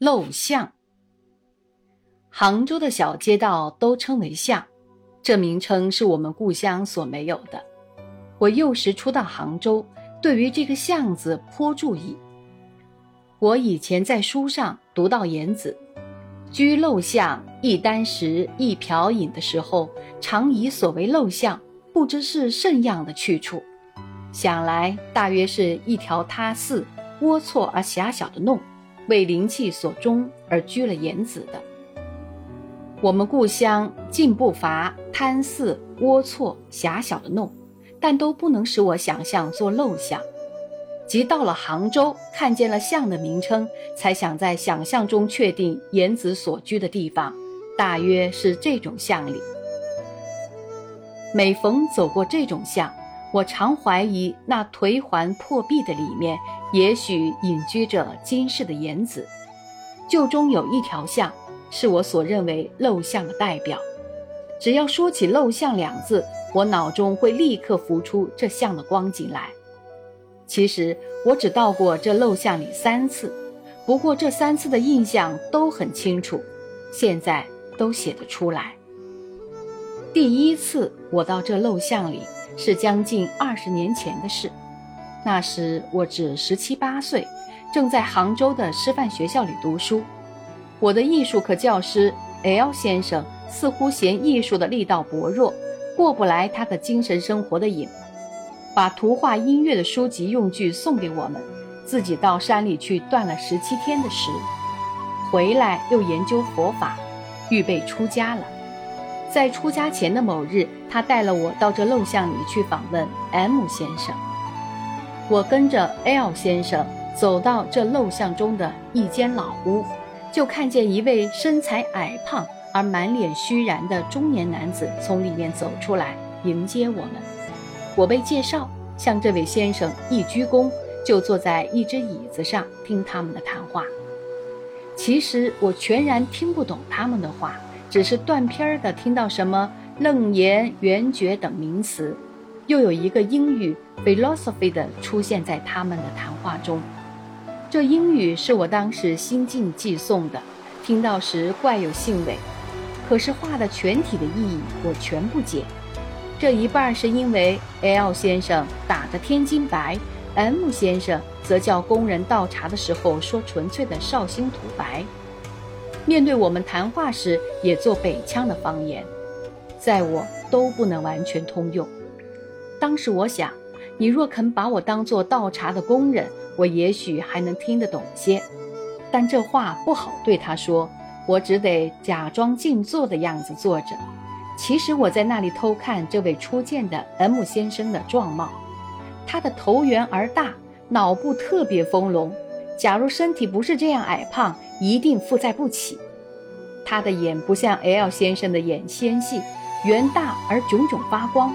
陋巷。杭州的小街道都称为巷，这名称是我们故乡所没有的。我幼时初到杭州，对于这个巷子颇注意。我以前在书上读到言子，居陋巷，一箪食，一瓢饮的时候，常以所谓陋巷，不知是甚样的去处。想来大约是一条塌寺、龌龊而狭小的弄，为灵气所中而居了言子的。我们故乡尽不乏贪肆、龌龊、狭小的弄，但都不能使我想象做陋巷。即到了杭州，看见了巷的名称，才想在想象中确定言子所居的地方，大约是这种巷里。每逢走过这种巷，我常怀疑那颓垣破壁的里面，也许隐居着今世的言子。就中有一条巷，是我所认为陋巷的代表。只要说起陋巷两字，我脑中会立刻浮出这巷的光景来。其实我只到过这陋巷里三次，不过这三次的印象都很清楚，现在都写得出来。第一次我到这陋巷里。是将近二十年前的事，那时我只十七八岁，正在杭州的师范学校里读书。我的艺术课教师 L 先生似乎嫌艺术的力道薄弱，过不来他的精神生活的瘾，把图画、音乐的书籍用具送给我们，自己到山里去断了十七天的食，回来又研究佛法，预备出家了。在出家前的某日，他带了我到这陋巷里去访问 M 先生。我跟着 L 先生走到这陋巷中的一间老屋，就看见一位身材矮胖而满脸虚然的中年男子从里面走出来迎接我们。我被介绍，向这位先生一鞠躬，就坐在一只椅子上听他们的谈话。其实我全然听不懂他们的话。只是断片儿的听到什么楞严、圆觉等名词，又有一个英语 philosophy 的出现在他们的谈话中。这英语是我当时新近寄送的，听到时怪有兴味。可是话的全体的意义我全不解。这一半是因为 L 先生打的天津白，M 先生则叫工人倒茶的时候说纯粹的绍兴土白。面对我们谈话时，也做北腔的方言，在我都不能完全通用。当时我想，你若肯把我当做倒茶的工人，我也许还能听得懂些。但这话不好对他说，我只得假装静坐的样子坐着。其实我在那里偷看这位初见的 M 先生的状貌，他的头圆而大，脑部特别丰隆。假如身体不是这样矮胖，一定负载不起。他的眼不像 L 先生的眼纤细、圆大而炯炯发光，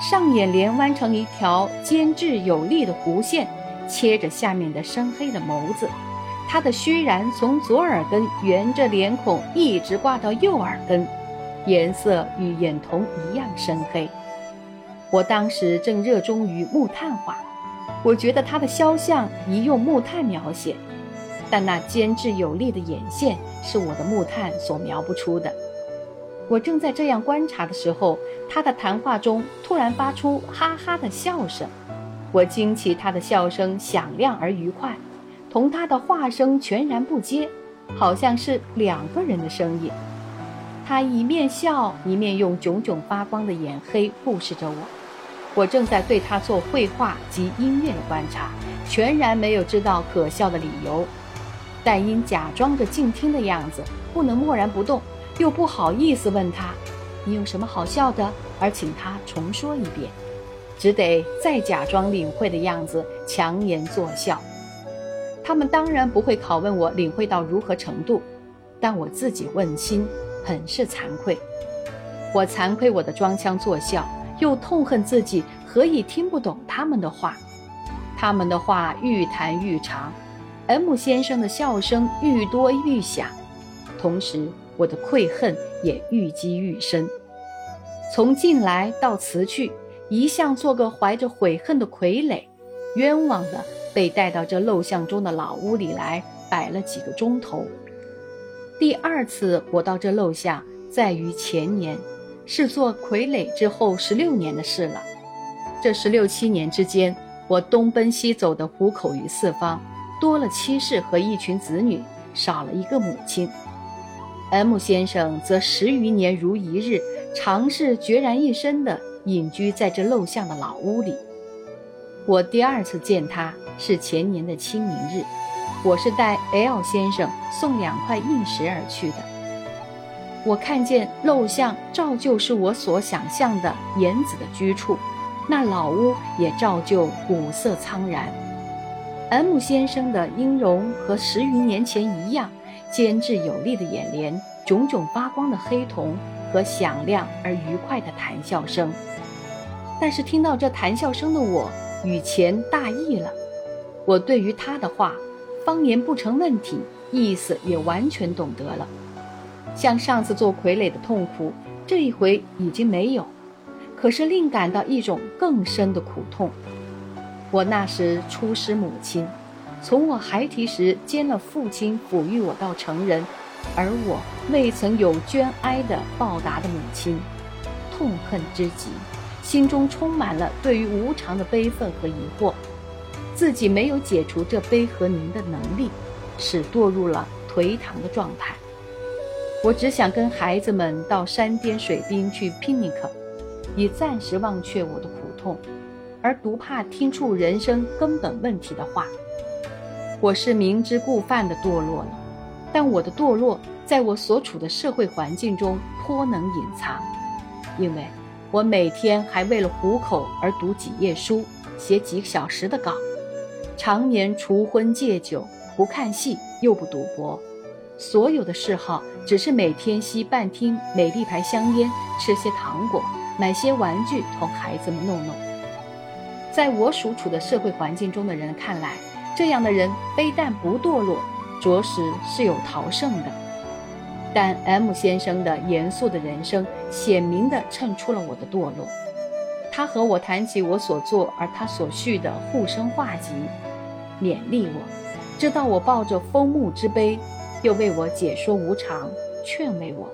上眼帘弯成一条尖致有力的弧线，切着下面的深黑的眸子。他的须髯从左耳根沿着脸孔一直挂到右耳根，颜色与眼瞳一样深黑。我当时正热衷于木炭画。我觉得他的肖像宜用木炭描写，但那尖致有力的眼线是我的木炭所描不出的。我正在这样观察的时候，他的谈话中突然发出哈哈的笑声。我惊奇他的笑声响亮而愉快，同他的话声全然不接，好像是两个人的声音。他一面笑，一面用炯炯发光的眼黑注视着我。我正在对他做绘画及音乐的观察，全然没有知道可笑的理由，但因假装着静听的样子，不能默然不动，又不好意思问他：“你有什么好笑的？”而请他重说一遍，只得再假装领会的样子，强颜作笑。他们当然不会拷问我领会到如何程度，但我自己问心，很是惭愧。我惭愧我的装腔作笑。又痛恨自己何以听不懂他们的话，他们的话愈谈愈长，M 先生的笑声愈多愈响，同时我的愧恨也愈积愈深。从进来到辞去，一向做个怀着悔恨的傀儡，冤枉的被带到这陋巷中的老屋里来，摆了几个钟头。第二次我到这陋巷，在于前年，是做傀儡之后十六年的事了。这十六七年之间，我东奔西走的虎口于四方，多了妻室和一群子女，少了一个母亲。M 先生则十余年如一日，常是决然一身的隐居在这陋巷的老屋里。我第二次见他是前年的清明日，我是带 L 先生送两块硬石而去的。我看见陋巷照旧是我所想象的颜子的居处，那老屋也照旧古色苍然。M 先生的音容和十余年前一样。尖致有力的眼帘，炯炯发光的黑瞳和响亮而愉快的谈笑声。但是听到这谈笑声的我，语前大意了。我对于他的话，方言不成问题，意思也完全懂得了。像上次做傀儡的痛苦，这一回已经没有，可是另感到一种更深的苦痛。我那时初失母亲。从我孩提时兼了父亲抚育我到成人，而我未曾有捐哀的报答的母亲，痛恨之极，心中充满了对于无常的悲愤和疑惑，自己没有解除这悲和凝的能力，使堕入了颓唐的状态。我只想跟孩子们到山巅水滨去 picnic，以暂时忘却我的苦痛，而独怕听出人生根本问题的话。我是明知故犯的堕落了，但我的堕落在我所处的社会环境中颇能隐藏，因为我每天还为了糊口而读几页书，写几个小时的稿，常年除婚戒酒，不看戏又不赌博，所有的嗜好只是每天吸半听美丽牌香烟，吃些糖果，买些玩具同孩子们弄弄。在我所处的社会环境中的人看来。这样的人非但不堕落，着实是有逃胜的。但 M 先生的严肃的人生，显明地衬出了我的堕落。他和我谈起我所做而他所叙的护生画集，勉励我，知道我抱着风木之悲，又为我解说无常，劝慰我。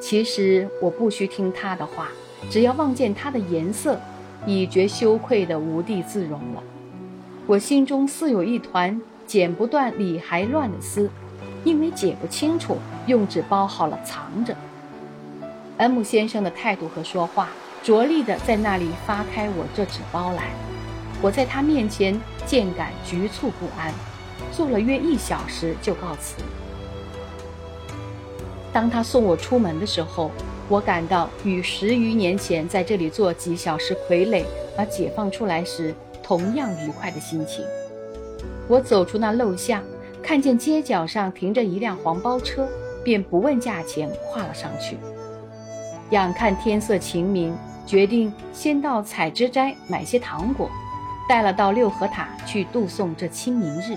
其实我不需听他的话，只要望见他的颜色，已觉羞愧的无地自容了。我心中似有一团剪不断、理还乱的丝，因为解不清楚，用纸包好了藏着。M 先生的态度和说话，着力的在那里发开我这纸包来。我在他面前渐感局促不安，坐了约一小时就告辞。当他送我出门的时候，我感到与十余年前在这里做几小时傀儡而解放出来时。同样愉快的心情，我走出那陋巷，看见街角上停着一辆黄包车，便不问价钱，跨了上去。眼看天色晴明，决定先到采芝斋买些糖果，带了到六合塔去度送这清明日。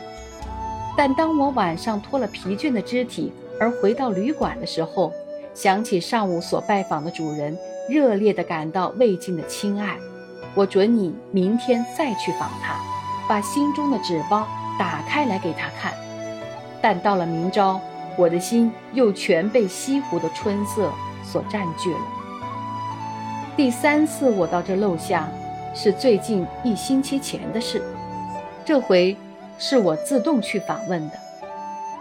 但当我晚上脱了疲倦的肢体而回到旅馆的时候，想起上午所拜访的主人，热烈地感到未尽的亲爱。我准你明天再去访他，把心中的纸包打开来给他看。但到了明朝，我的心又全被西湖的春色所占据了。第三次我到这陋巷，是最近一星期前的事。这回是我自动去访问的。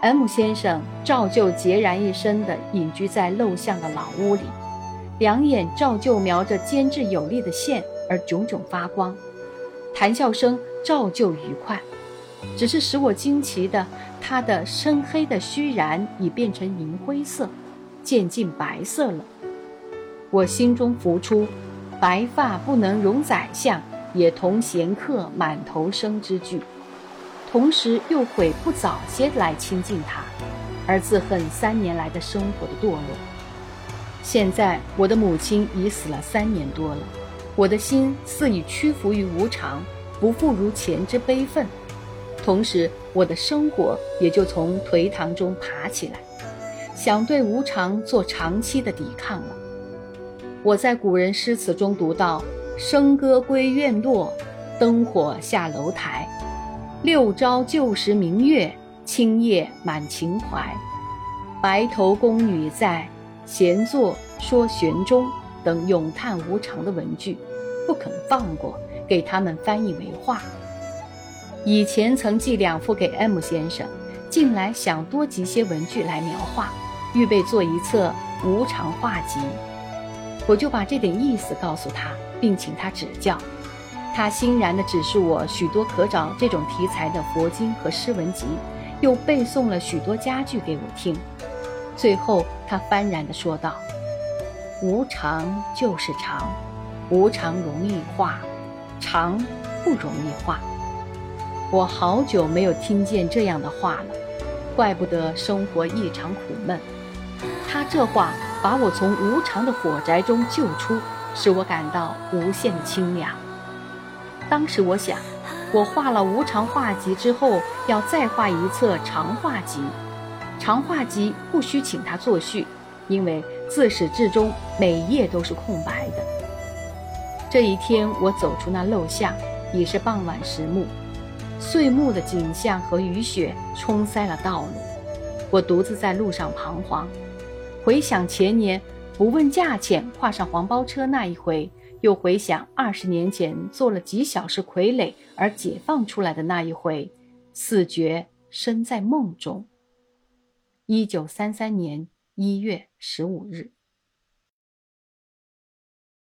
M 先生照旧孑然一身地隐居在陋巷的老屋里，两眼照旧瞄着尖致有力的线。而炯炯发光，谈笑声照旧愉快，只是使我惊奇的，他的深黑的虚然已变成银灰色，渐近白色了。我心中浮出“白发不能容宰相，也同闲客满头生”之句，同时又悔不早些来亲近他，而自恨三年来的生活的堕落。现在我的母亲已死了三年多了。我的心似已屈服于无常，不复如前之悲愤，同时我的生活也就从颓唐中爬起来，想对无常做长期的抵抗了。我在古人诗词中读到：“笙歌归院落，灯火下楼台。六朝旧时明月，清夜满情怀，白头宫女在，闲坐说玄宗等咏叹无常的文句，不肯放过，给他们翻译为画。以前曾寄两幅给 M 先生，近来想多集些文句来描画，预备做一册无常画集。我就把这点意思告诉他，并请他指教。他欣然地指示我许多可找这种题材的佛经和诗文集，又背诵了许多佳句给我听。最后，他幡然地说道：“无常就是常，无常容易化，常不容易化。”我好久没有听见这样的话了，怪不得生活异常苦闷。他这话把我从无常的火宅中救出，使我感到无限清凉。当时我想，我画了无常画集之后，要再画一册长画集。长画集不需请他作序，因为自始至终每页都是空白的。这一天，我走出那陋巷，已是傍晚时暮。碎木的景象和雨雪冲塞了道路，我独自在路上彷徨，回想前年不问价钱跨上黄包车那一回，又回想二十年前做了几小时傀儡而解放出来的那一回，似觉身在梦中。一九三三年一月十五日。